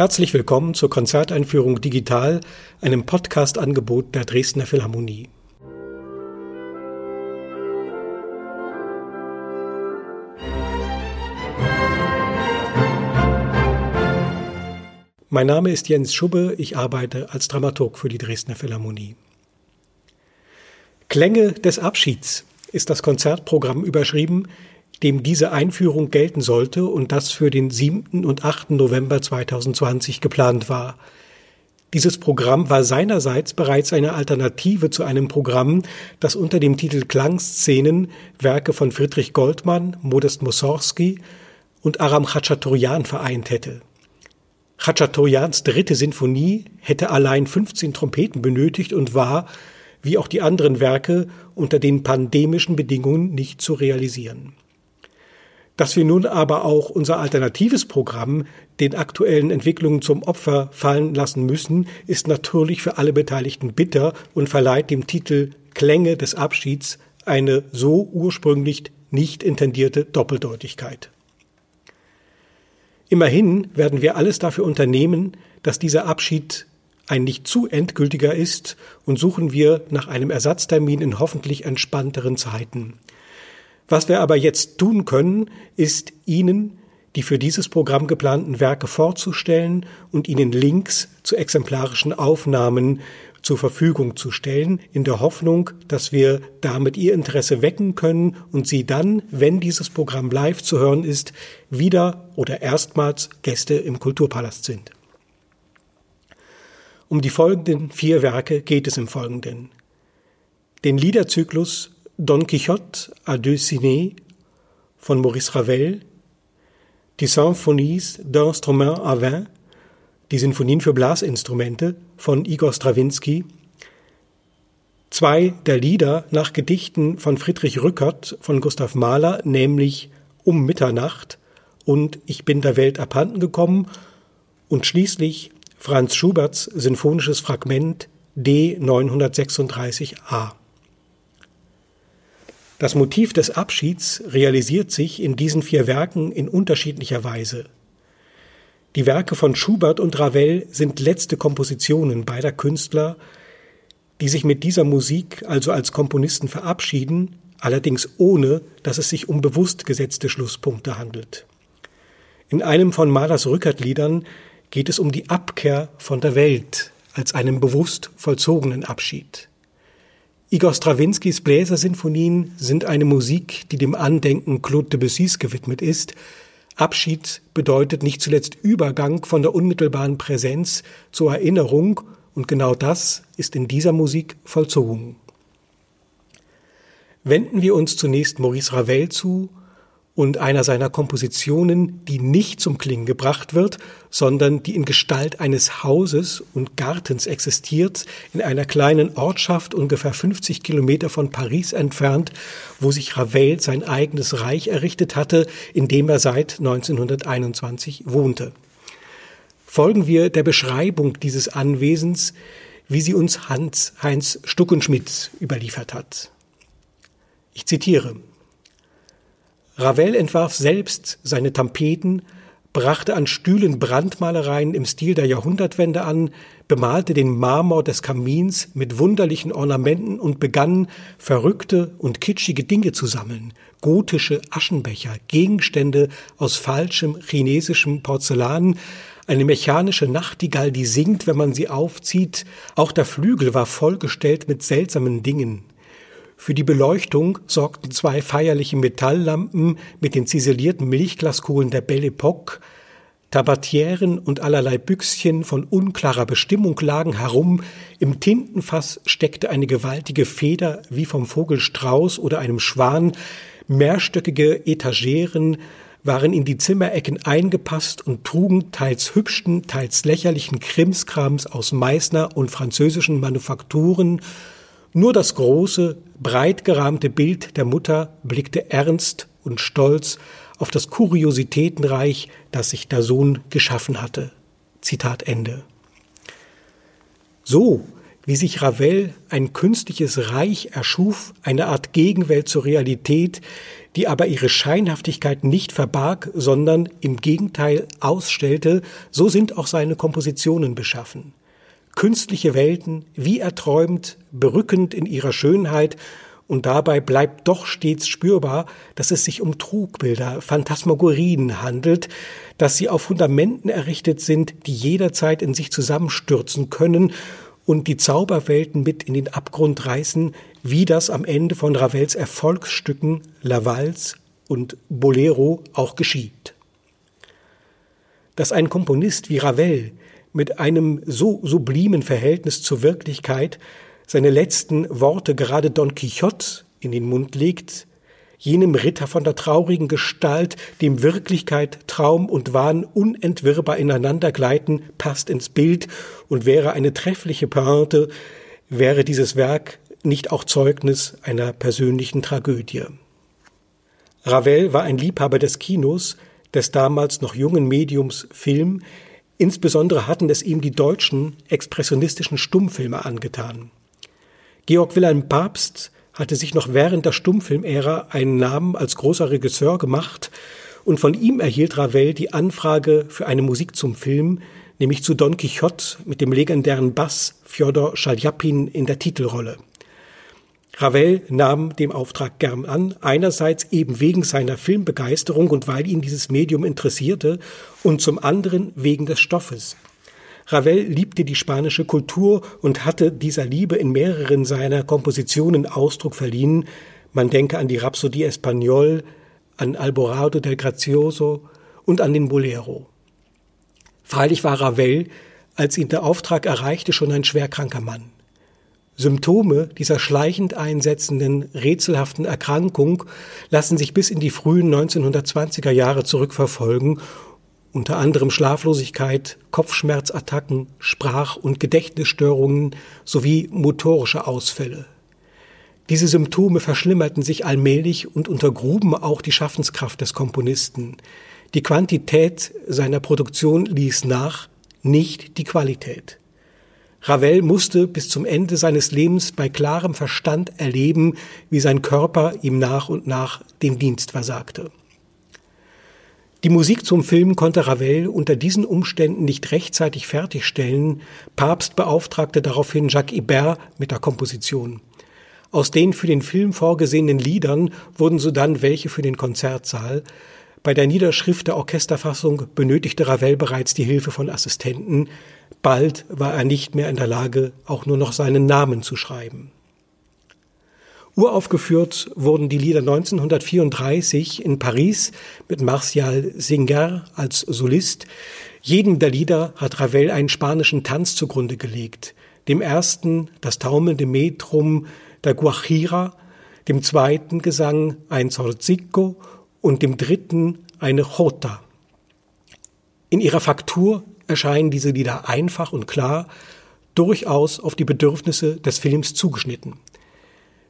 Herzlich willkommen zur Konzerteinführung Digital, einem Podcast-Angebot der Dresdner Philharmonie. Mein Name ist Jens Schubbe, ich arbeite als Dramaturg für die Dresdner Philharmonie. Klänge des Abschieds ist das Konzertprogramm überschrieben, dem diese Einführung gelten sollte und das für den 7. und 8. November 2020 geplant war. Dieses Programm war seinerseits bereits eine Alternative zu einem Programm, das unter dem Titel Klangszenen Werke von Friedrich Goldmann, Modest Mussorgsky und Aram Khachaturian vereint hätte. Khachaturians dritte Sinfonie hätte allein 15 Trompeten benötigt und war, wie auch die anderen Werke, unter den pandemischen Bedingungen nicht zu realisieren. Dass wir nun aber auch unser alternatives Programm den aktuellen Entwicklungen zum Opfer fallen lassen müssen, ist natürlich für alle Beteiligten bitter und verleiht dem Titel Klänge des Abschieds eine so ursprünglich nicht intendierte Doppeldeutigkeit. Immerhin werden wir alles dafür unternehmen, dass dieser Abschied ein nicht zu endgültiger ist und suchen wir nach einem Ersatztermin in hoffentlich entspannteren Zeiten. Was wir aber jetzt tun können, ist Ihnen die für dieses Programm geplanten Werke vorzustellen und Ihnen Links zu exemplarischen Aufnahmen zur Verfügung zu stellen, in der Hoffnung, dass wir damit Ihr Interesse wecken können und Sie dann, wenn dieses Programm live zu hören ist, wieder oder erstmals Gäste im Kulturpalast sind. Um die folgenden vier Werke geht es im Folgenden. Den Liederzyklus Don Quixote à deux ciné von Maurice Ravel, die Symphonies d'instruments à vin die Sinfonien für Blasinstrumente von Igor Strawinski, zwei der Lieder nach Gedichten von Friedrich Rückert von Gustav Mahler, nämlich Um Mitternacht und Ich bin der Welt abhanden gekommen und schließlich Franz Schuberts sinfonisches Fragment D 936a. Das Motiv des Abschieds realisiert sich in diesen vier Werken in unterschiedlicher Weise. Die Werke von Schubert und Ravel sind letzte Kompositionen beider Künstler, die sich mit dieser Musik also als Komponisten verabschieden, allerdings ohne, dass es sich um bewusst gesetzte Schlusspunkte handelt. In einem von Mahlers Rückert-Liedern geht es um die Abkehr von der Welt als einem bewusst vollzogenen Abschied. Igor Strawinskys Bläsersinfonien sind eine Musik, die dem Andenken Claude Debussys gewidmet ist, Abschied bedeutet nicht zuletzt Übergang von der unmittelbaren Präsenz zur Erinnerung und genau das ist in dieser Musik vollzogen. Wenden wir uns zunächst Maurice Ravel zu und einer seiner Kompositionen, die nicht zum Klingen gebracht wird, sondern die in Gestalt eines Hauses und Gartens existiert, in einer kleinen Ortschaft ungefähr 50 Kilometer von Paris entfernt, wo sich Ravel sein eigenes Reich errichtet hatte, in dem er seit 1921 wohnte. Folgen wir der Beschreibung dieses Anwesens, wie sie uns Hans Heinz Stuckenschmidt überliefert hat. Ich zitiere Ravel entwarf selbst seine Tampeten, brachte an Stühlen Brandmalereien im Stil der Jahrhundertwende an, bemalte den Marmor des Kamins mit wunderlichen Ornamenten und begann, verrückte und kitschige Dinge zu sammeln, gotische Aschenbecher, Gegenstände aus falschem chinesischem Porzellan, eine mechanische Nachtigall, die singt, wenn man sie aufzieht, auch der Flügel war vollgestellt mit seltsamen Dingen. Für die Beleuchtung sorgten zwei feierliche Metalllampen mit den ziselierten Milchglaskohlen der Belle Epoque, Tabatieren und allerlei Büchschen von unklarer Bestimmung lagen herum, im Tintenfass steckte eine gewaltige Feder wie vom Vogel Strauß oder einem Schwan, mehrstöckige Etageren waren in die Zimmerecken eingepasst und trugen teils hübschen, teils lächerlichen Krimskrams aus Meißner und französischen Manufakturen, nur das große, breit gerahmte Bild der Mutter blickte ernst und stolz auf das Kuriositätenreich, das sich der Sohn geschaffen hatte. Zitat Ende. So, wie sich Ravel ein künstliches Reich erschuf, eine Art Gegenwelt zur Realität, die aber ihre Scheinhaftigkeit nicht verbarg, sondern im Gegenteil ausstellte, so sind auch seine Kompositionen beschaffen. Künstliche Welten, wie erträumt, berückend in ihrer Schönheit, und dabei bleibt doch stets spürbar, dass es sich um Trugbilder, Phantasmagorien handelt, dass sie auf Fundamenten errichtet sind, die jederzeit in sich zusammenstürzen können und die Zauberwelten mit in den Abgrund reißen, wie das am Ende von Ravels Erfolgsstücken Lavals und Bolero auch geschieht. Dass ein Komponist wie Ravel mit einem so sublimen Verhältnis zur Wirklichkeit seine letzten Worte gerade Don Quixote in den Mund legt, jenem Ritter von der traurigen Gestalt, dem Wirklichkeit, Traum und Wahn unentwirrbar ineinander gleiten, passt ins Bild und wäre eine treffliche Pointe, wäre dieses Werk nicht auch Zeugnis einer persönlichen Tragödie. Ravel war ein Liebhaber des Kinos, des damals noch jungen Mediums Film, insbesondere hatten es ihm die deutschen expressionistischen Stummfilme angetan. Georg Wilhelm Papst hatte sich noch während der Stummfilmära einen Namen als großer Regisseur gemacht und von ihm erhielt Ravel die Anfrage für eine Musik zum Film, nämlich zu Don Quixote mit dem legendären Bass Fjodor Schaljapin in der Titelrolle. Ravel nahm dem Auftrag gern an, einerseits eben wegen seiner Filmbegeisterung und weil ihn dieses Medium interessierte und zum anderen wegen des Stoffes. Ravel liebte die spanische Kultur und hatte dieser Liebe in mehreren seiner Kompositionen Ausdruck verliehen. Man denke an die Rhapsodie Espagnol, an Alborado del Grazioso und an den Bolero. Freilich war Ravel, als ihn der Auftrag erreichte, schon ein schwerkranker Mann. Symptome dieser schleichend einsetzenden, rätselhaften Erkrankung lassen sich bis in die frühen 1920er Jahre zurückverfolgen unter anderem Schlaflosigkeit, Kopfschmerzattacken, Sprach- und Gedächtnisstörungen sowie motorische Ausfälle. Diese Symptome verschlimmerten sich allmählich und untergruben auch die Schaffenskraft des Komponisten. Die Quantität seiner Produktion ließ nach, nicht die Qualität. Ravel musste bis zum Ende seines Lebens bei klarem Verstand erleben, wie sein Körper ihm nach und nach den Dienst versagte. Die Musik zum Film konnte Ravel unter diesen Umständen nicht rechtzeitig fertigstellen. Papst beauftragte daraufhin Jacques Ibert mit der Komposition. Aus den für den Film vorgesehenen Liedern wurden sodann welche für den Konzertsaal. Bei der Niederschrift der Orchesterfassung benötigte Ravel bereits die Hilfe von Assistenten. Bald war er nicht mehr in der Lage, auch nur noch seinen Namen zu schreiben. Uraufgeführt wurden die Lieder 1934 in Paris mit Martial Singer als Solist. Jedem der Lieder hat Ravel einen spanischen Tanz zugrunde gelegt. Dem ersten das taumelnde Metrum der Guajira, dem zweiten Gesang ein Zorzico und dem dritten eine Jota. In ihrer Faktur erscheinen diese Lieder einfach und klar, durchaus auf die Bedürfnisse des Films zugeschnitten.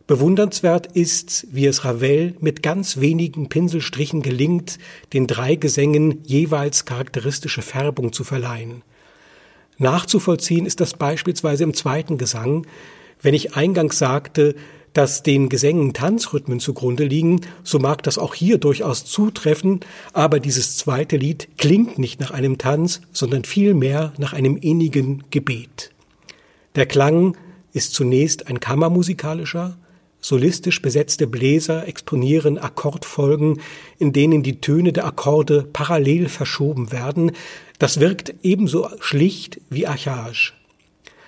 Bewundernswert ist, wie es Ravel mit ganz wenigen Pinselstrichen gelingt, den drei Gesängen jeweils charakteristische Färbung zu verleihen. Nachzuvollziehen ist das beispielsweise im zweiten Gesang, wenn ich eingangs sagte, dass den Gesängen Tanzrhythmen zugrunde liegen, so mag das auch hier durchaus zutreffen, aber dieses zweite Lied klingt nicht nach einem Tanz, sondern vielmehr nach einem innigen Gebet. Der Klang ist zunächst ein kammermusikalischer, Solistisch besetzte Bläser exponieren Akkordfolgen, in denen die Töne der Akkorde parallel verschoben werden. Das wirkt ebenso schlicht wie archaisch.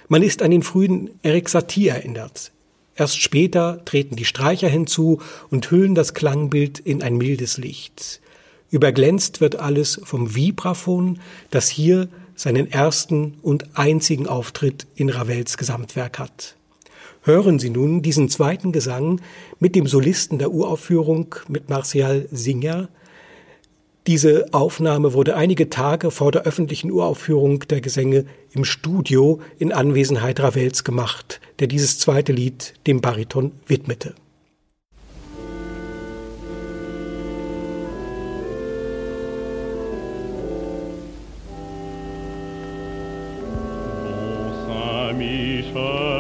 Man ist an den frühen Erik Satie erinnert. Erst später treten die Streicher hinzu und hüllen das Klangbild in ein mildes Licht. Überglänzt wird alles vom Vibraphon, das hier seinen ersten und einzigen Auftritt in Ravels Gesamtwerk hat. Hören Sie nun diesen zweiten Gesang mit dem Solisten der Uraufführung mit Martial Singer. Diese Aufnahme wurde einige Tage vor der öffentlichen Uraufführung der Gesänge im Studio in Anwesenheit Ravels gemacht, der dieses zweite Lied dem Bariton widmete. Michel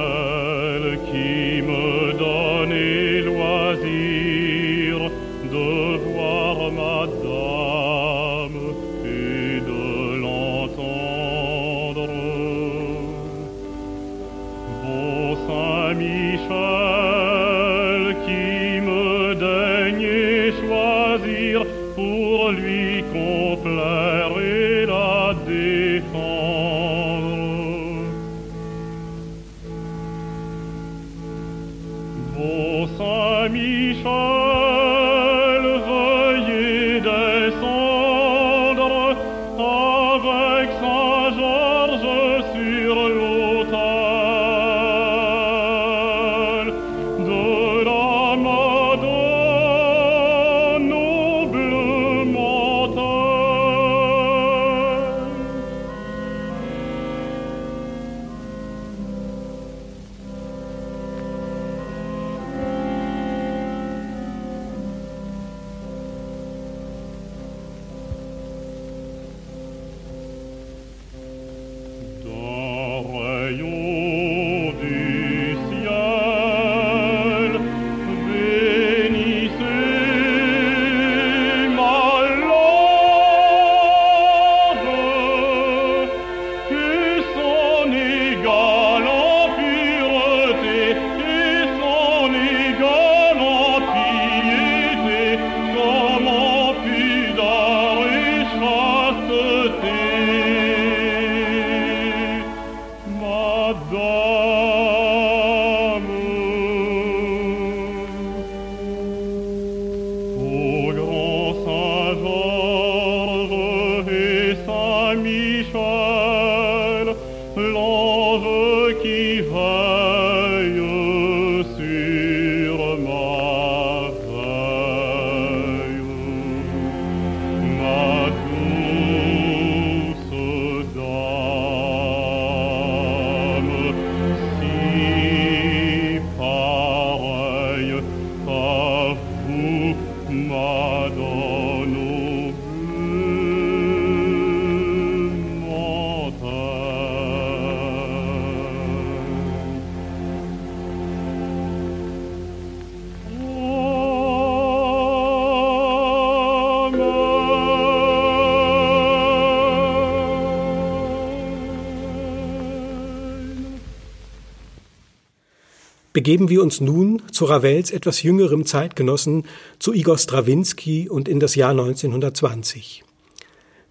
begeben wir uns nun zu Ravels etwas jüngerem Zeitgenossen, zu Igor Strawinski und in das Jahr 1920.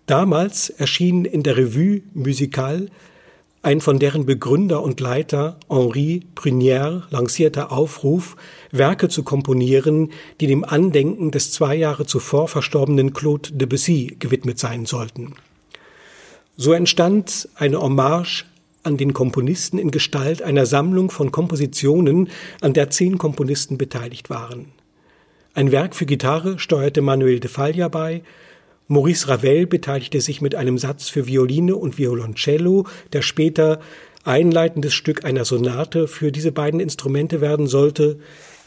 Damals erschien in der Revue Musicale ein von deren Begründer und Leiter Henri Prunière lancierter Aufruf, Werke zu komponieren, die dem Andenken des zwei Jahre zuvor verstorbenen Claude Debussy gewidmet sein sollten. So entstand eine Hommage an den Komponisten in Gestalt einer Sammlung von Kompositionen, an der zehn Komponisten beteiligt waren. Ein Werk für Gitarre steuerte Manuel de Falla bei, Maurice Ravel beteiligte sich mit einem Satz für Violine und Violoncello, der später einleitendes Stück einer Sonate für diese beiden Instrumente werden sollte.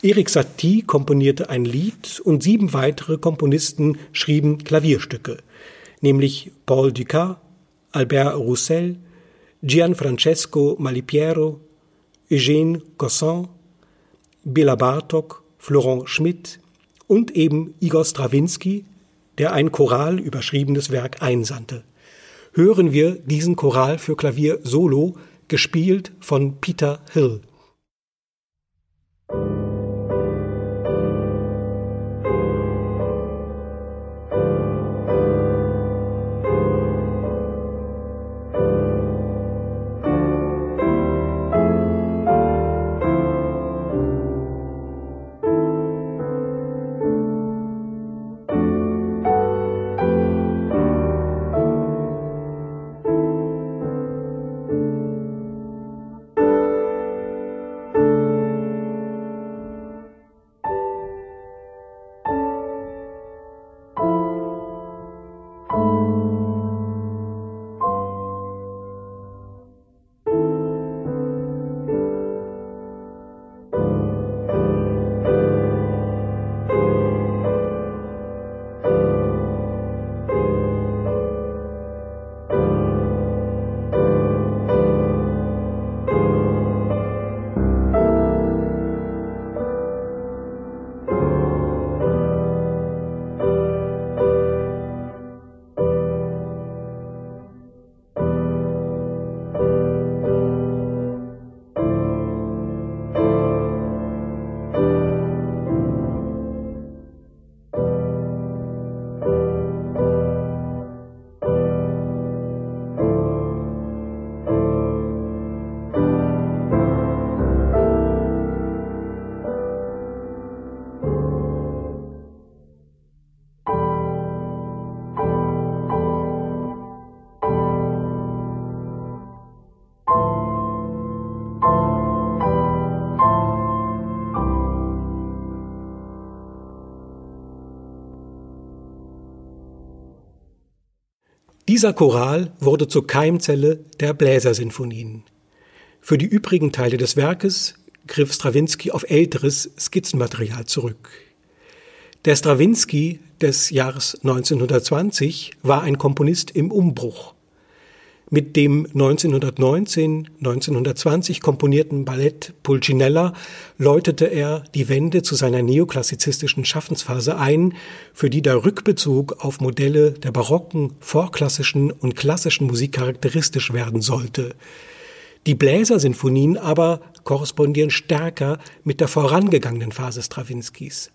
Erik Satie komponierte ein Lied und sieben weitere Komponisten schrieben Klavierstücke, nämlich Paul Dukas, Albert Roussel, Gianfrancesco Malipiero, Eugène Cosson, Bela Bartok, Florent Schmidt und eben Igor Strawinski, der ein Choral überschriebenes Werk einsandte. Hören wir diesen Choral für Klavier solo, gespielt von Peter Hill. Dieser Choral wurde zur Keimzelle der Bläsersinfonien. Für die übrigen Teile des Werkes griff Strawinski auf älteres Skizzenmaterial zurück. Der Strawinski des Jahres 1920 war ein Komponist im Umbruch. Mit dem 1919, 1920 komponierten Ballett Pulcinella läutete er die Wende zu seiner neoklassizistischen Schaffensphase ein, für die der Rückbezug auf Modelle der barocken, vorklassischen und klassischen Musik charakteristisch werden sollte. Die Bläsersinfonien aber korrespondieren stärker mit der vorangegangenen Phase Strawinskys.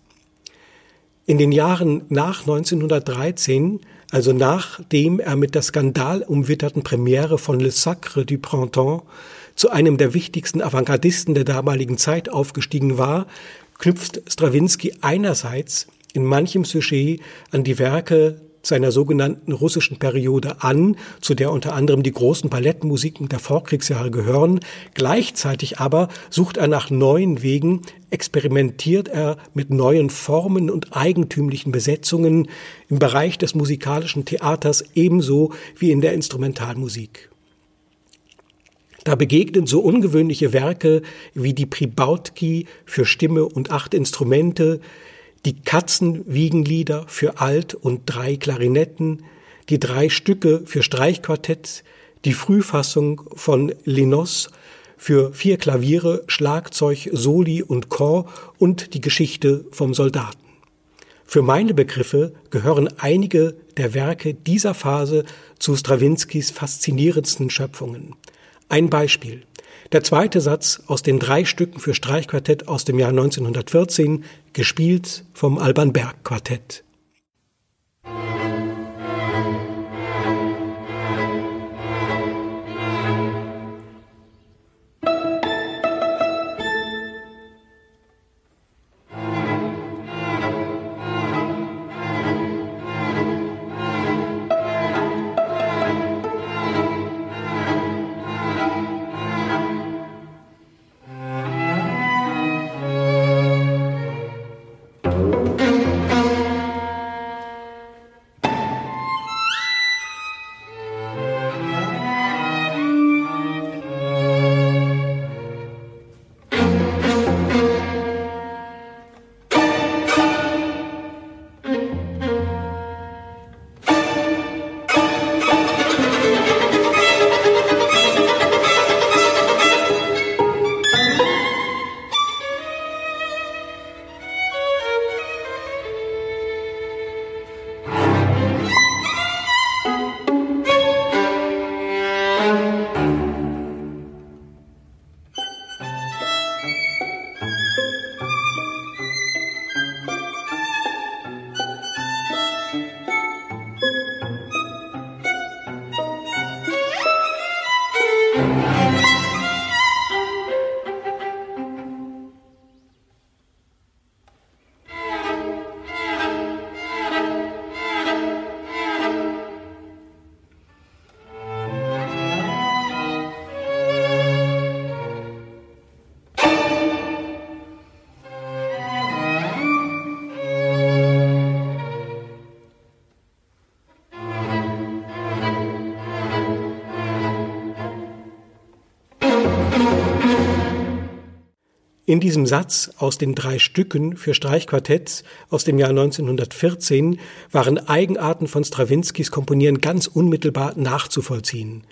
In den Jahren nach 1913, also nachdem er mit der skandalumwitterten Premiere von Le Sacre du Printemps zu einem der wichtigsten Avantgardisten der damaligen Zeit aufgestiegen war, knüpft Strawinski einerseits in manchem Sujet an die Werke seiner sogenannten russischen Periode an, zu der unter anderem die großen Ballettmusiken der Vorkriegsjahre gehören. Gleichzeitig aber sucht er nach neuen Wegen, experimentiert er mit neuen Formen und eigentümlichen Besetzungen im Bereich des musikalischen Theaters ebenso wie in der Instrumentalmusik. Da begegnen so ungewöhnliche Werke wie die Pribautki für Stimme und acht Instrumente, die Katzenwiegenlieder für Alt und drei Klarinetten, die drei Stücke für Streichquartett, die Frühfassung von Linos für vier Klaviere, Schlagzeug, Soli und Chor und die Geschichte vom Soldaten. Für meine Begriffe gehören einige der Werke dieser Phase zu Strawinskys faszinierendsten Schöpfungen. Ein Beispiel. Der zweite Satz aus den drei Stücken für Streichquartett aus dem Jahr 1914, gespielt vom Alban Berg Quartett. In diesem Satz aus den drei Stücken für Streichquartetts aus dem Jahr 1914 waren Eigenarten von Strawinskys Komponieren ganz unmittelbar nachzuvollziehen.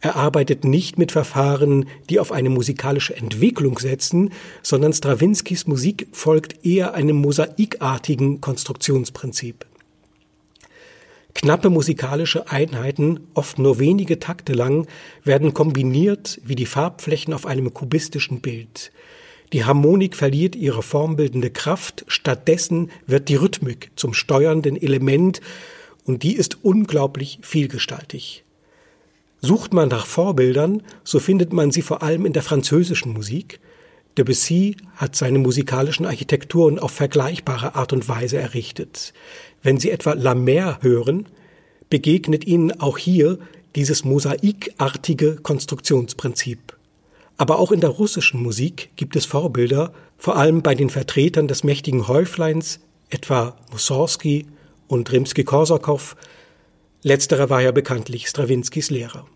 Er arbeitet nicht mit Verfahren, die auf eine musikalische Entwicklung setzen, sondern Strawinskys Musik folgt eher einem mosaikartigen Konstruktionsprinzip. Knappe musikalische Einheiten, oft nur wenige Takte lang, werden kombiniert wie die Farbflächen auf einem kubistischen Bild. Die Harmonik verliert ihre formbildende Kraft, stattdessen wird die Rhythmik zum steuernden Element und die ist unglaublich vielgestaltig. Sucht man nach Vorbildern, so findet man sie vor allem in der französischen Musik. Debussy hat seine musikalischen Architekturen auf vergleichbare Art und Weise errichtet. Wenn Sie etwa La Mer hören, begegnet Ihnen auch hier dieses mosaikartige Konstruktionsprinzip. Aber auch in der russischen Musik gibt es Vorbilder, vor allem bei den Vertretern des mächtigen Häufleins, etwa Mussorgsky und Rimsky-Korsakow. Letzterer war ja bekanntlich Strawinskys Lehrer.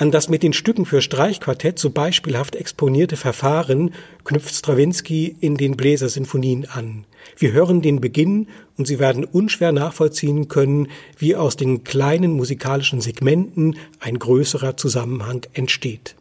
An das mit den Stücken für Streichquartett so beispielhaft exponierte Verfahren knüpft Strawinski in den Bläsersinfonien an. Wir hören den Beginn und Sie werden unschwer nachvollziehen können, wie aus den kleinen musikalischen Segmenten ein größerer Zusammenhang entsteht.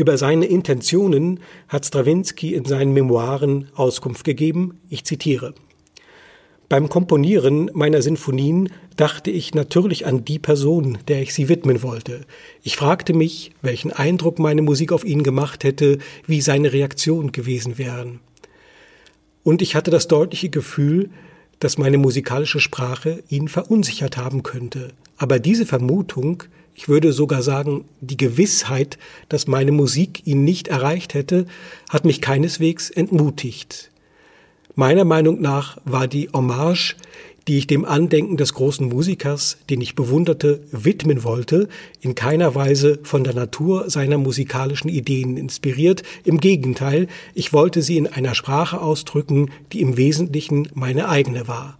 Über seine Intentionen hat Strawinski in seinen Memoiren Auskunft gegeben. Ich zitiere. Beim Komponieren meiner Sinfonien dachte ich natürlich an die Person, der ich sie widmen wollte. Ich fragte mich, welchen Eindruck meine Musik auf ihn gemacht hätte, wie seine Reaktion gewesen wären. Und ich hatte das deutliche Gefühl, dass meine musikalische Sprache ihn verunsichert haben könnte. Aber diese Vermutung ich würde sogar sagen, die Gewissheit, dass meine Musik ihn nicht erreicht hätte, hat mich keineswegs entmutigt. Meiner Meinung nach war die Hommage, die ich dem Andenken des großen Musikers, den ich bewunderte, widmen wollte, in keiner Weise von der Natur seiner musikalischen Ideen inspiriert. Im Gegenteil, ich wollte sie in einer Sprache ausdrücken, die im Wesentlichen meine eigene war.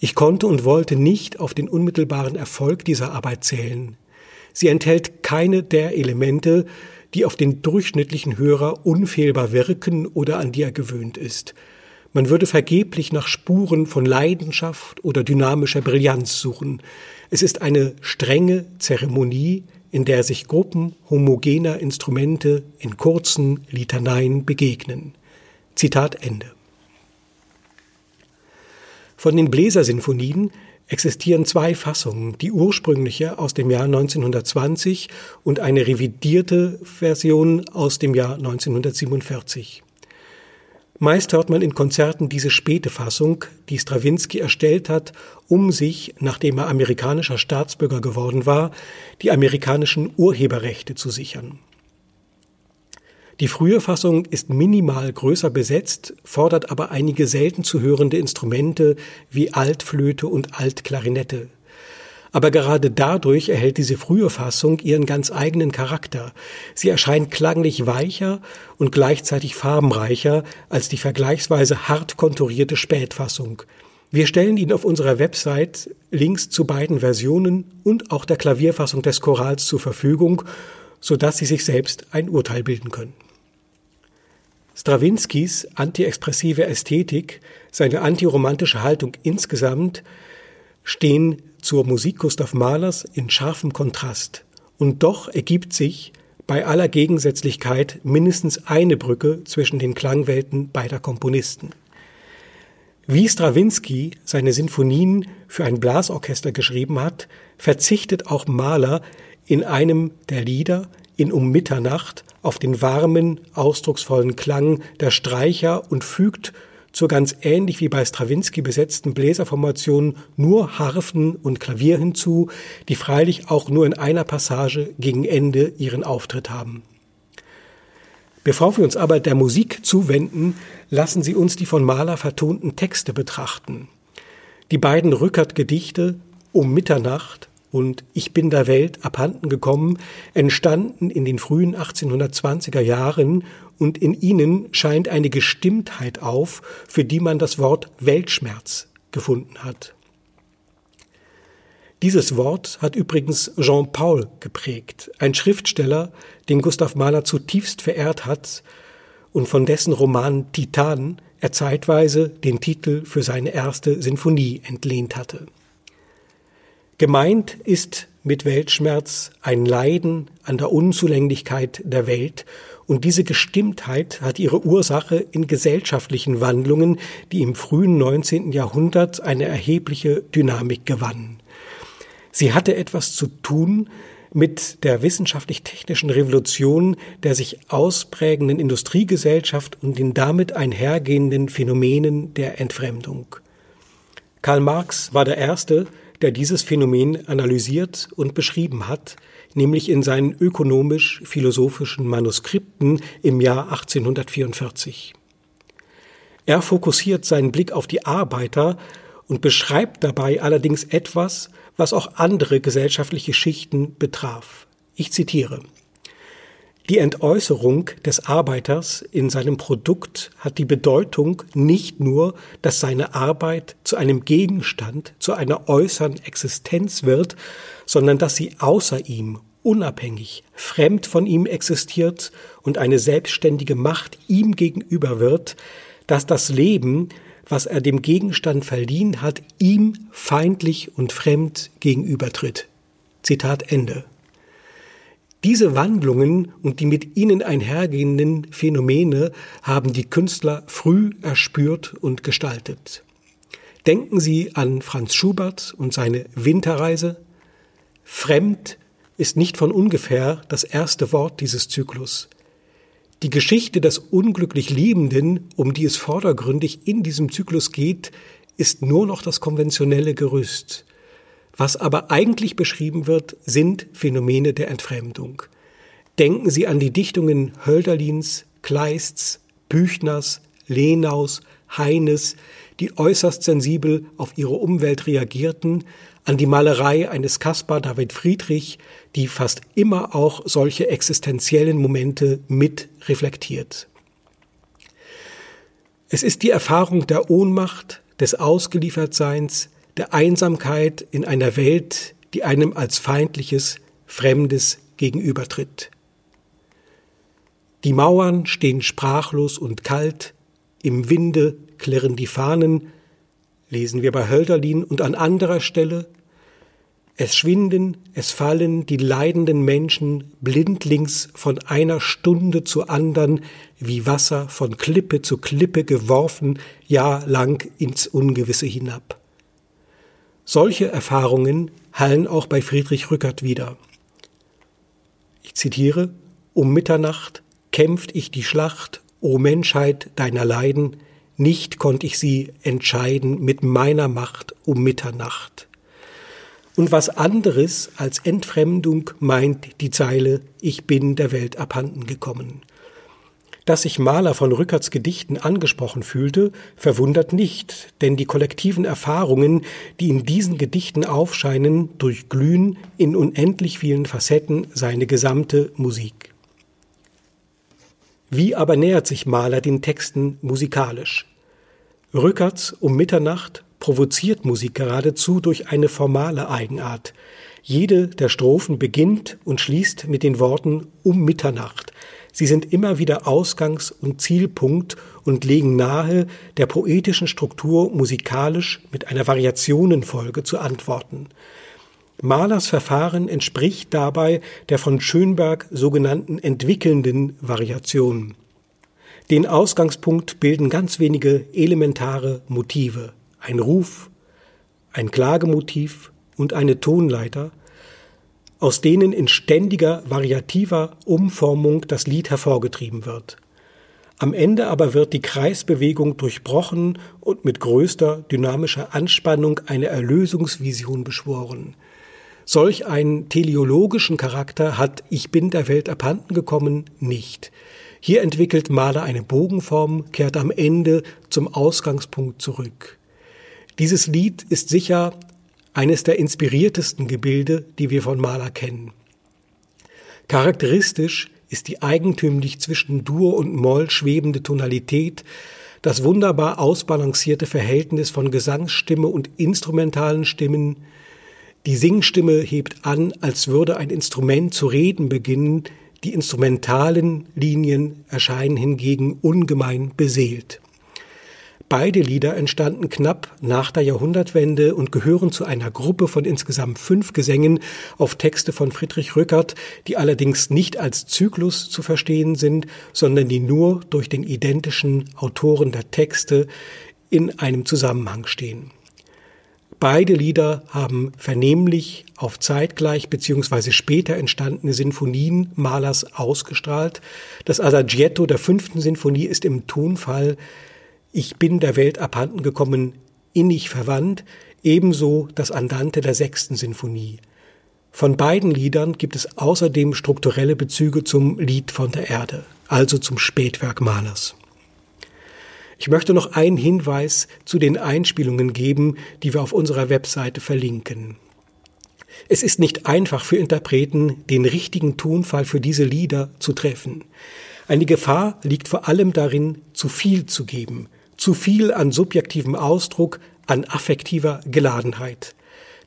Ich konnte und wollte nicht auf den unmittelbaren Erfolg dieser Arbeit zählen. Sie enthält keine der Elemente, die auf den durchschnittlichen Hörer unfehlbar wirken oder an die er gewöhnt ist. Man würde vergeblich nach Spuren von Leidenschaft oder dynamischer Brillanz suchen. Es ist eine strenge Zeremonie, in der sich Gruppen homogener Instrumente in kurzen Litaneien begegnen. Zitat Ende. Von den Bläsersinfonien existieren zwei Fassungen, die ursprüngliche aus dem Jahr 1920 und eine revidierte Version aus dem Jahr 1947. Meist hört man in Konzerten diese späte Fassung, die Strawinski erstellt hat, um sich, nachdem er amerikanischer Staatsbürger geworden war, die amerikanischen Urheberrechte zu sichern. Die frühe Fassung ist minimal größer besetzt, fordert aber einige selten zu hörende Instrumente wie Altflöte und Altklarinette. Aber gerade dadurch erhält diese frühe Fassung ihren ganz eigenen Charakter. Sie erscheint klanglich weicher und gleichzeitig farbenreicher als die vergleichsweise hart konturierte Spätfassung. Wir stellen Ihnen auf unserer Website Links zu beiden Versionen und auch der Klavierfassung des Chorals zur Verfügung, sodass Sie sich selbst ein Urteil bilden können. Strawinskys antiexpressive Ästhetik, seine antiromantische Haltung insgesamt stehen zur Musik Gustav Mahlers in scharfem Kontrast. Und doch ergibt sich bei aller Gegensätzlichkeit mindestens eine Brücke zwischen den Klangwelten beider Komponisten. Wie Strawinski seine Sinfonien für ein Blasorchester geschrieben hat, verzichtet auch Mahler in einem der Lieder in Um Mitternacht auf den warmen, ausdrucksvollen Klang der Streicher und fügt zur ganz ähnlich wie bei Strawinski besetzten Bläserformation nur Harfen und Klavier hinzu, die freilich auch nur in einer Passage gegen Ende ihren Auftritt haben. Bevor wir uns aber der Musik zuwenden, lassen Sie uns die von Mahler vertonten Texte betrachten. Die beiden Rückert-Gedichte Um Mitternacht und Ich bin der Welt abhanden gekommen entstanden in den frühen 1820er Jahren und in ihnen scheint eine Gestimmtheit auf, für die man das Wort Weltschmerz gefunden hat. Dieses Wort hat übrigens Jean Paul geprägt, ein Schriftsteller, den Gustav Mahler zutiefst verehrt hat und von dessen Roman Titan er zeitweise den Titel für seine erste Sinfonie entlehnt hatte. Gemeint ist mit Weltschmerz ein Leiden an der Unzulänglichkeit der Welt und diese Gestimmtheit hat ihre Ursache in gesellschaftlichen Wandlungen, die im frühen 19. Jahrhundert eine erhebliche Dynamik gewannen. Sie hatte etwas zu tun mit der wissenschaftlich-technischen Revolution, der sich ausprägenden Industriegesellschaft und den damit einhergehenden Phänomenen der Entfremdung. Karl Marx war der Erste, der dieses Phänomen analysiert und beschrieben hat, nämlich in seinen ökonomisch-philosophischen Manuskripten im Jahr 1844. Er fokussiert seinen Blick auf die Arbeiter und beschreibt dabei allerdings etwas, was auch andere gesellschaftliche Schichten betraf. Ich zitiere die Entäußerung des Arbeiters in seinem Produkt hat die Bedeutung nicht nur, dass seine Arbeit zu einem Gegenstand, zu einer äußeren Existenz wird, sondern dass sie außer ihm, unabhängig, fremd von ihm existiert und eine selbstständige Macht ihm gegenüber wird, dass das Leben, was er dem Gegenstand verliehen hat, ihm feindlich und fremd gegenübertritt. Zitat Ende. Diese Wandlungen und die mit ihnen einhergehenden Phänomene haben die Künstler früh erspürt und gestaltet. Denken Sie an Franz Schubert und seine Winterreise. Fremd ist nicht von ungefähr das erste Wort dieses Zyklus. Die Geschichte des unglücklich Liebenden, um die es vordergründig in diesem Zyklus geht, ist nur noch das konventionelle Gerüst. Was aber eigentlich beschrieben wird, sind Phänomene der Entfremdung. Denken Sie an die Dichtungen Hölderlins, Kleists, Büchners, Lenaus, Heines, die äußerst sensibel auf ihre Umwelt reagierten, an die Malerei eines Caspar David Friedrich, die fast immer auch solche existenziellen Momente mit reflektiert. Es ist die Erfahrung der Ohnmacht, des Ausgeliefertseins, der Einsamkeit in einer Welt, die einem als feindliches, fremdes gegenübertritt. Die Mauern stehen sprachlos und kalt, im Winde klirren die Fahnen, lesen wir bei Hölderlin und an anderer Stelle, es schwinden, es fallen die leidenden Menschen blindlings von einer Stunde zur andern, wie Wasser von Klippe zu Klippe geworfen, jahlang ins Ungewisse hinab. Solche Erfahrungen hallen auch bei Friedrich Rückert wieder. Ich zitiere, um Mitternacht kämpft ich die Schlacht, o Menschheit deiner Leiden, nicht konnt ich sie entscheiden mit meiner Macht um Mitternacht. Und was anderes als Entfremdung meint die Zeile Ich bin der Welt abhanden gekommen. Dass sich Maler von Rückerts Gedichten angesprochen fühlte, verwundert nicht, denn die kollektiven Erfahrungen, die in diesen Gedichten aufscheinen, durchglühen in unendlich vielen Facetten seine gesamte Musik. Wie aber nähert sich Maler den Texten musikalisch? Rückerts um Mitternacht provoziert Musik geradezu durch eine formale Eigenart. Jede der Strophen beginnt und schließt mit den Worten um Mitternacht, Sie sind immer wieder Ausgangs- und Zielpunkt und legen nahe, der poetischen Struktur musikalisch mit einer Variationenfolge zu antworten. Mahlers Verfahren entspricht dabei der von Schönberg sogenannten entwickelnden Variation. Den Ausgangspunkt bilden ganz wenige elementare Motive. Ein Ruf, ein Klagemotiv und eine Tonleiter – aus denen in ständiger variativer Umformung das Lied hervorgetrieben wird. Am Ende aber wird die Kreisbewegung durchbrochen und mit größter dynamischer Anspannung eine Erlösungsvision beschworen. Solch einen teleologischen Charakter hat Ich bin der Welt abhanden gekommen nicht. Hier entwickelt Mahler eine Bogenform, kehrt am Ende zum Ausgangspunkt zurück. Dieses Lied ist sicher eines der inspiriertesten Gebilde, die wir von Mahler kennen. Charakteristisch ist die eigentümlich zwischen Dur und Moll schwebende Tonalität, das wunderbar ausbalancierte Verhältnis von Gesangsstimme und instrumentalen Stimmen. Die Singstimme hebt an, als würde ein Instrument zu reden beginnen, die instrumentalen Linien erscheinen hingegen ungemein beseelt. Beide Lieder entstanden knapp nach der Jahrhundertwende und gehören zu einer Gruppe von insgesamt fünf Gesängen auf Texte von Friedrich Rückert, die allerdings nicht als Zyklus zu verstehen sind, sondern die nur durch den identischen Autoren der Texte in einem Zusammenhang stehen. Beide Lieder haben vernehmlich auf zeitgleich bzw. später entstandene Sinfonien Malers ausgestrahlt. Das Adagietto der fünften Sinfonie ist im Tonfall ich bin der Welt abhanden gekommen, innig verwandt, ebenso das Andante der sechsten Sinfonie. Von beiden Liedern gibt es außerdem strukturelle Bezüge zum Lied von der Erde, also zum Spätwerk Malers. Ich möchte noch einen Hinweis zu den Einspielungen geben, die wir auf unserer Webseite verlinken. Es ist nicht einfach für Interpreten, den richtigen Tonfall für diese Lieder zu treffen. Eine Gefahr liegt vor allem darin, zu viel zu geben, zu viel an subjektivem Ausdruck, an affektiver Geladenheit.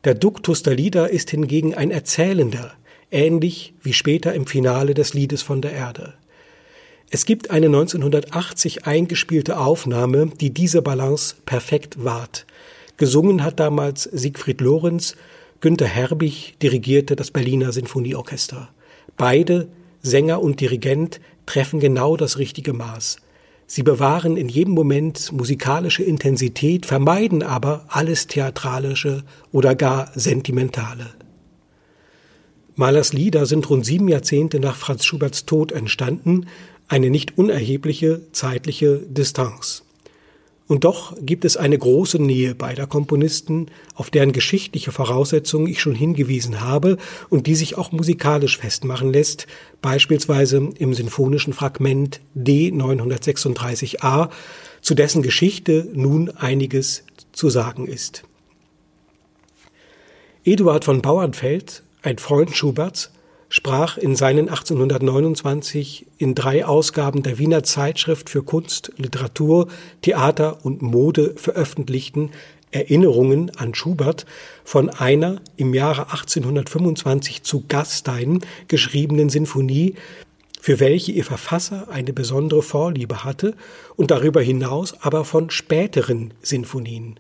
Der Duktus der Lieder ist hingegen ein erzählender, ähnlich wie später im Finale des Liedes von der Erde. Es gibt eine 1980 eingespielte Aufnahme, die diese Balance perfekt wahrt. Gesungen hat damals Siegfried Lorenz, Günter Herbig dirigierte das Berliner Sinfonieorchester. Beide, Sänger und Dirigent, treffen genau das richtige Maß. Sie bewahren in jedem Moment musikalische Intensität, vermeiden aber alles Theatralische oder gar Sentimentale. Mahlers Lieder sind rund sieben Jahrzehnte nach Franz Schuberts Tod entstanden, eine nicht unerhebliche zeitliche Distanz. Und doch gibt es eine große Nähe beider Komponisten, auf deren geschichtliche Voraussetzungen ich schon hingewiesen habe und die sich auch musikalisch festmachen lässt, beispielsweise im sinfonischen Fragment D 936a, zu dessen Geschichte nun einiges zu sagen ist. Eduard von Bauernfeld, ein Freund Schuberts, sprach in seinen 1829 in drei Ausgaben der Wiener Zeitschrift für Kunst, Literatur, Theater und Mode veröffentlichten Erinnerungen an Schubert von einer im Jahre 1825 zu Gastein geschriebenen Sinfonie, für welche ihr Verfasser eine besondere Vorliebe hatte und darüber hinaus aber von späteren Sinfonien.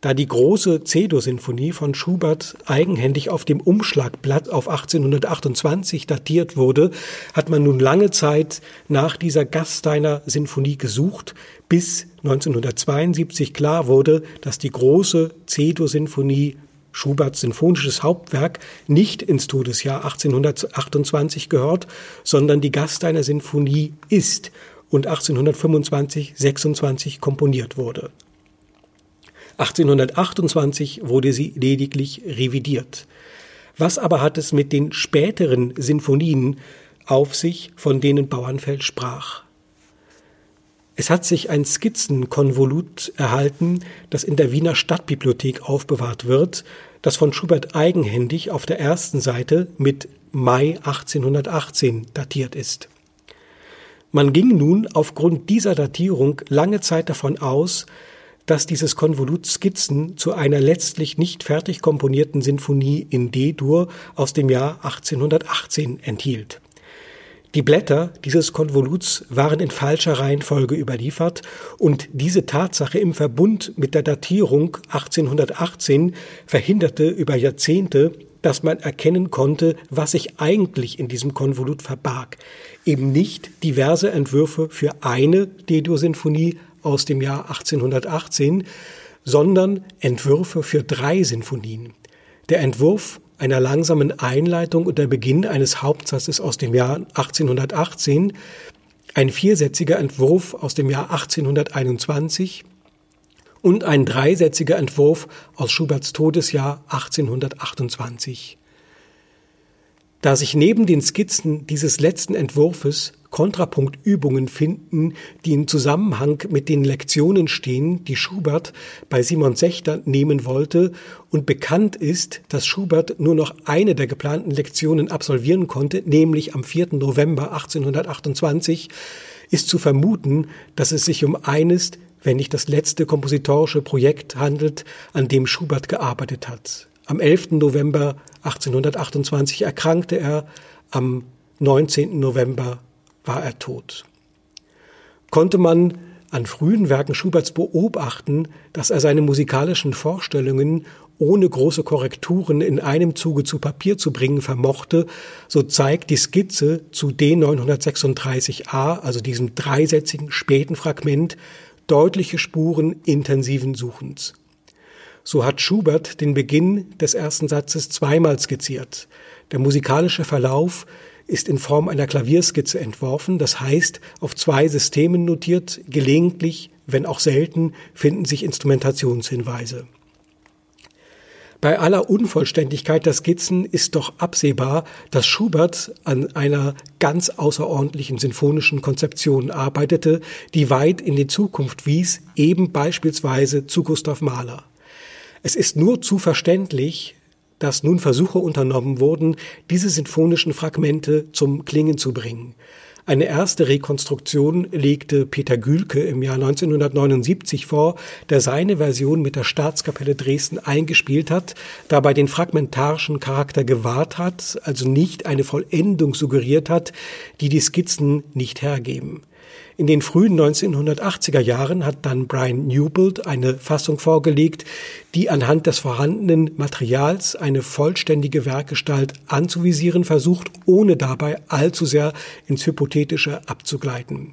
Da die große C-Dur-Sinfonie von Schubert eigenhändig auf dem Umschlagblatt auf 1828 datiert wurde, hat man nun lange Zeit nach dieser Gasteiner Sinfonie gesucht, bis 1972 klar wurde, dass die große C-Dur-Sinfonie Schuberts sinfonisches Hauptwerk nicht ins Todesjahr 1828 gehört, sondern die Gasteiner Sinfonie ist und 1825-26 komponiert wurde. 1828 wurde sie lediglich revidiert. Was aber hat es mit den späteren Sinfonien auf sich, von denen Bauernfeld sprach? Es hat sich ein Skizzenkonvolut erhalten, das in der Wiener Stadtbibliothek aufbewahrt wird, das von Schubert eigenhändig auf der ersten Seite mit Mai 1818 datiert ist. Man ging nun aufgrund dieser Datierung lange Zeit davon aus, dass dieses Konvolut Skizzen zu einer letztlich nicht fertig komponierten Sinfonie in D-Dur aus dem Jahr 1818 enthielt. Die Blätter dieses Konvoluts waren in falscher Reihenfolge überliefert und diese Tatsache im Verbund mit der Datierung 1818 verhinderte über Jahrzehnte, dass man erkennen konnte, was sich eigentlich in diesem Konvolut verbarg. Eben nicht diverse Entwürfe für eine D-Dur-Sinfonie, aus dem Jahr 1818, sondern Entwürfe für drei Sinfonien. Der Entwurf einer langsamen Einleitung und der Beginn eines Hauptsatzes aus dem Jahr 1818, ein viersätziger Entwurf aus dem Jahr 1821 und ein dreisätziger Entwurf aus Schuberts Todesjahr 1828. Da sich neben den Skizzen dieses letzten Entwurfes Kontrapunktübungen finden, die in Zusammenhang mit den Lektionen stehen, die Schubert bei Simon Sechter nehmen wollte, und bekannt ist, dass Schubert nur noch eine der geplanten Lektionen absolvieren konnte, nämlich am 4. November 1828, ist zu vermuten, dass es sich um eines, wenn nicht das letzte kompositorische Projekt handelt, an dem Schubert gearbeitet hat. Am 11. November 1828 erkrankte er, am 19. November war er tot. Konnte man an frühen Werken Schuberts beobachten, dass er seine musikalischen Vorstellungen ohne große Korrekturen in einem Zuge zu Papier zu bringen vermochte, so zeigt die Skizze zu D936a, also diesem dreisätzigen späten Fragment, deutliche Spuren intensiven Suchens. So hat Schubert den Beginn des ersten Satzes zweimal skizziert. Der musikalische Verlauf ist in Form einer Klavierskizze entworfen, das heißt auf zwei Systemen notiert, gelegentlich, wenn auch selten, finden sich Instrumentationshinweise. Bei aller Unvollständigkeit der Skizzen ist doch absehbar, dass Schubert an einer ganz außerordentlichen sinfonischen Konzeption arbeitete, die weit in die Zukunft wies, eben beispielsweise zu Gustav Mahler. Es ist nur zu verständlich, dass nun Versuche unternommen wurden, diese sinfonischen Fragmente zum Klingen zu bringen. Eine erste Rekonstruktion legte Peter Gülke im Jahr 1979 vor, der seine Version mit der Staatskapelle Dresden eingespielt hat, dabei den fragmentarischen Charakter gewahrt hat, also nicht eine Vollendung suggeriert hat, die die Skizzen nicht hergeben. In den frühen 1980er Jahren hat dann Brian Newbold eine Fassung vorgelegt, die anhand des vorhandenen Materials eine vollständige Werkgestalt anzuvisieren versucht, ohne dabei allzu sehr ins Hypothetische abzugleiten.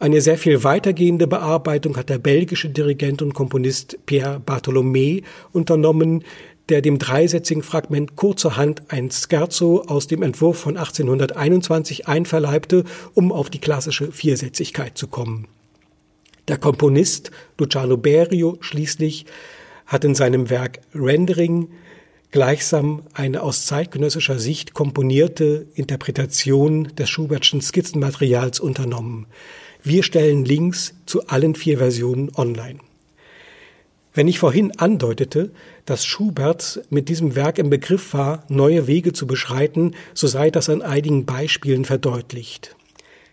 Eine sehr viel weitergehende Bearbeitung hat der belgische Dirigent und Komponist Pierre Bartholomé unternommen, der dem dreisätzigen Fragment kurzerhand ein Scherzo aus dem Entwurf von 1821 einverleibte, um auf die klassische Viersätzigkeit zu kommen. Der Komponist Luciano Berio schließlich hat in seinem Werk Rendering gleichsam eine aus zeitgenössischer Sicht komponierte Interpretation des Schubertschen Skizzenmaterials unternommen. Wir stellen Links zu allen vier Versionen online. Wenn ich vorhin andeutete, dass Schubert mit diesem Werk im Begriff war, neue Wege zu beschreiten, so sei das an einigen Beispielen verdeutlicht.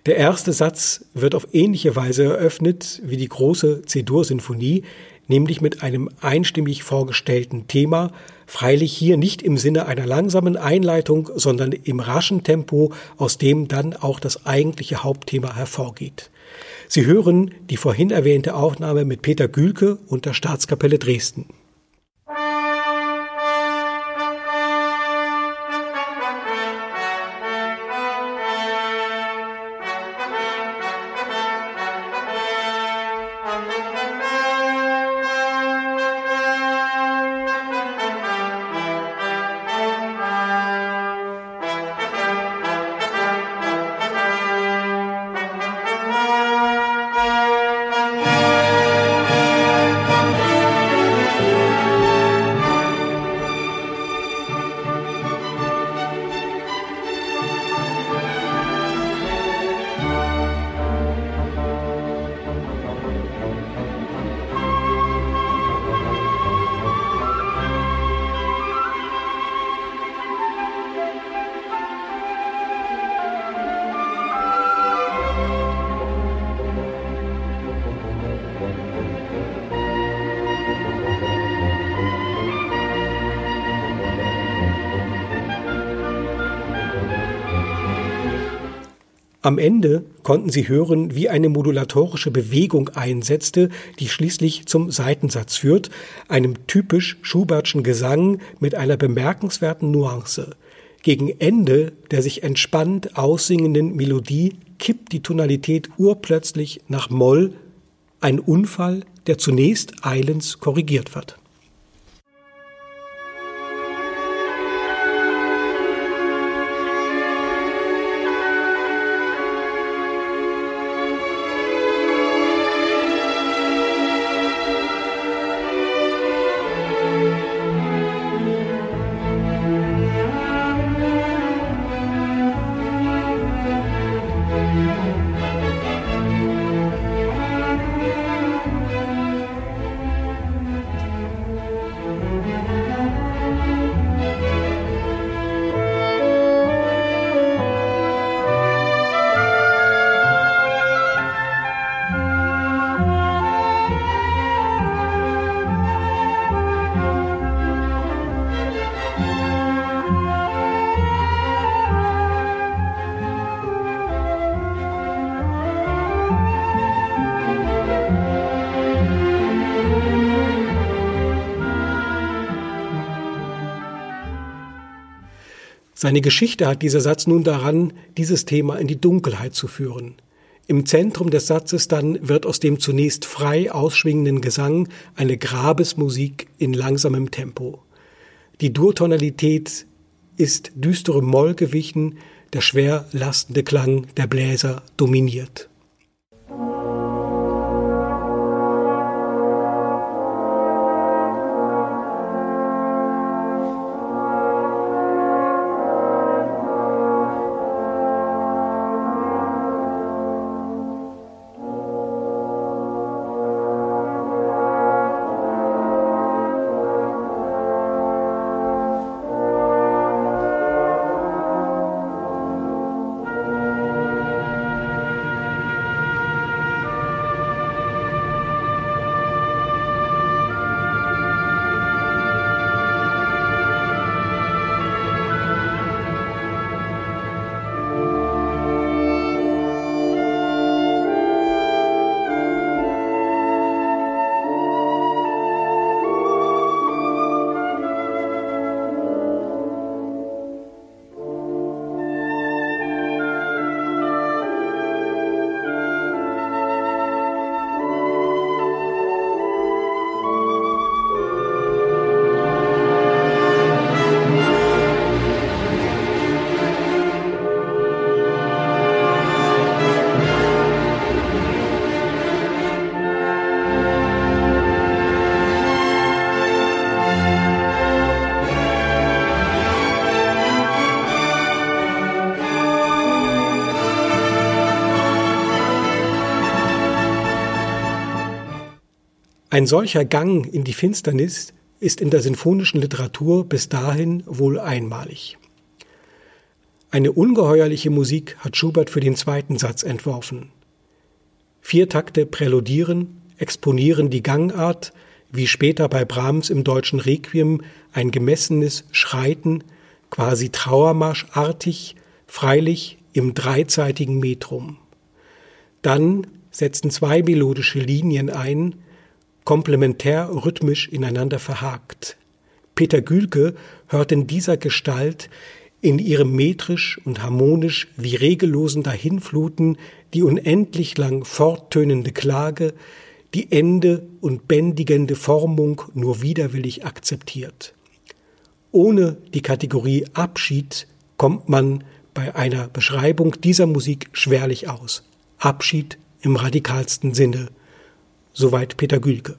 Der erste Satz wird auf ähnliche Weise eröffnet wie die große C-Dur-Sinfonie, nämlich mit einem einstimmig vorgestellten Thema, freilich hier nicht im Sinne einer langsamen Einleitung, sondern im raschen Tempo, aus dem dann auch das eigentliche Hauptthema hervorgeht. Sie hören die vorhin erwähnte Aufnahme mit Peter Gülke und der Staatskapelle Dresden. Am Ende konnten sie hören, wie eine modulatorische Bewegung einsetzte, die schließlich zum Seitensatz führt, einem typisch Schubertschen Gesang mit einer bemerkenswerten Nuance. Gegen Ende der sich entspannt aussingenden Melodie kippt die Tonalität urplötzlich nach Moll, ein Unfall, der zunächst eilends korrigiert wird. Seine Geschichte hat dieser Satz nun daran, dieses Thema in die Dunkelheit zu führen. Im Zentrum des Satzes dann wird aus dem zunächst frei ausschwingenden Gesang eine Grabesmusik in langsamem Tempo. Die Durtonalität ist düsterem Moll gewichen, der schwer lastende Klang der Bläser dominiert. Ein solcher Gang in die Finsternis ist in der sinfonischen Literatur bis dahin wohl einmalig. Eine ungeheuerliche Musik hat Schubert für den zweiten Satz entworfen. Vier Takte präludieren, exponieren die Gangart, wie später bei Brahms im deutschen Requiem ein gemessenes Schreiten, quasi Trauermarschartig, freilich im dreizeitigen Metrum. Dann setzen zwei melodische Linien ein, komplementär rhythmisch ineinander verhakt. Peter Gülke hört in dieser Gestalt in ihrem metrisch und harmonisch wie regellosen Dahinfluten die unendlich lang forttönende Klage, die Ende und bändigende Formung nur widerwillig akzeptiert. Ohne die Kategorie Abschied kommt man bei einer Beschreibung dieser Musik schwerlich aus. Abschied im radikalsten Sinne. Soweit Peter Gülke.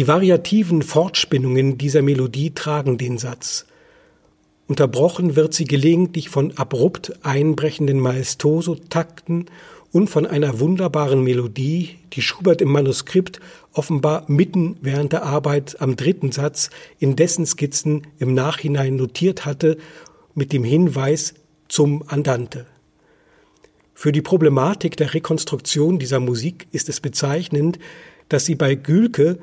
Die variativen Fortspinnungen dieser Melodie tragen den Satz. Unterbrochen wird sie gelegentlich von abrupt einbrechenden Maestoso-Takten und von einer wunderbaren Melodie, die Schubert im Manuskript offenbar mitten während der Arbeit am dritten Satz in dessen Skizzen im Nachhinein notiert hatte, mit dem Hinweis zum Andante. Für die Problematik der Rekonstruktion dieser Musik ist es bezeichnend, dass sie bei Gülke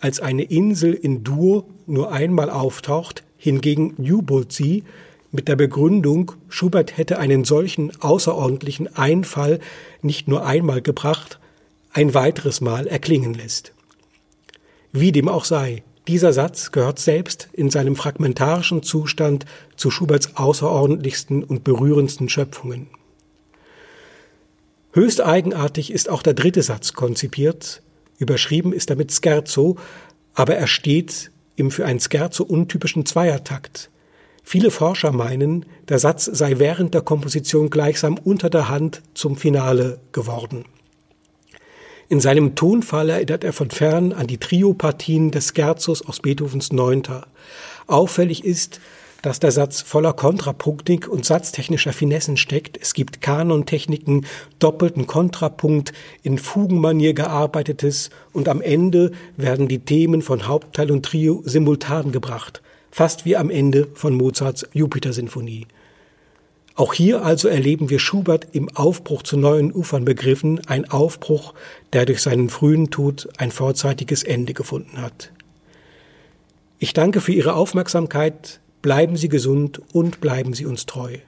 als eine Insel in Dur nur einmal auftaucht, hingegen Newboltsee mit der Begründung, Schubert hätte einen solchen außerordentlichen Einfall nicht nur einmal gebracht, ein weiteres Mal erklingen lässt. Wie dem auch sei, dieser Satz gehört selbst in seinem fragmentarischen Zustand zu Schuberts außerordentlichsten und berührendsten Schöpfungen. Höchst eigenartig ist auch der dritte Satz konzipiert, überschrieben ist er mit Scherzo, aber er steht im für ein Scherzo untypischen Zweiertakt. Viele Forscher meinen, der Satz sei während der Komposition gleichsam unter der Hand zum Finale geworden. In seinem Tonfall erinnert er von fern an die Triopartien des Scherzos aus Beethovens Neunter. Auffällig ist, dass der Satz voller Kontrapunktik und satztechnischer Finessen steckt. Es gibt Kanontechniken, doppelten Kontrapunkt, in Fugenmanier gearbeitetes und am Ende werden die Themen von Hauptteil und Trio simultan gebracht, fast wie am Ende von Mozarts Jupiter-Sinfonie. Auch hier also erleben wir Schubert im Aufbruch zu neuen Ufern begriffen, ein Aufbruch, der durch seinen frühen Tod ein vorzeitiges Ende gefunden hat. Ich danke für Ihre Aufmerksamkeit, Bleiben Sie gesund und bleiben Sie uns treu.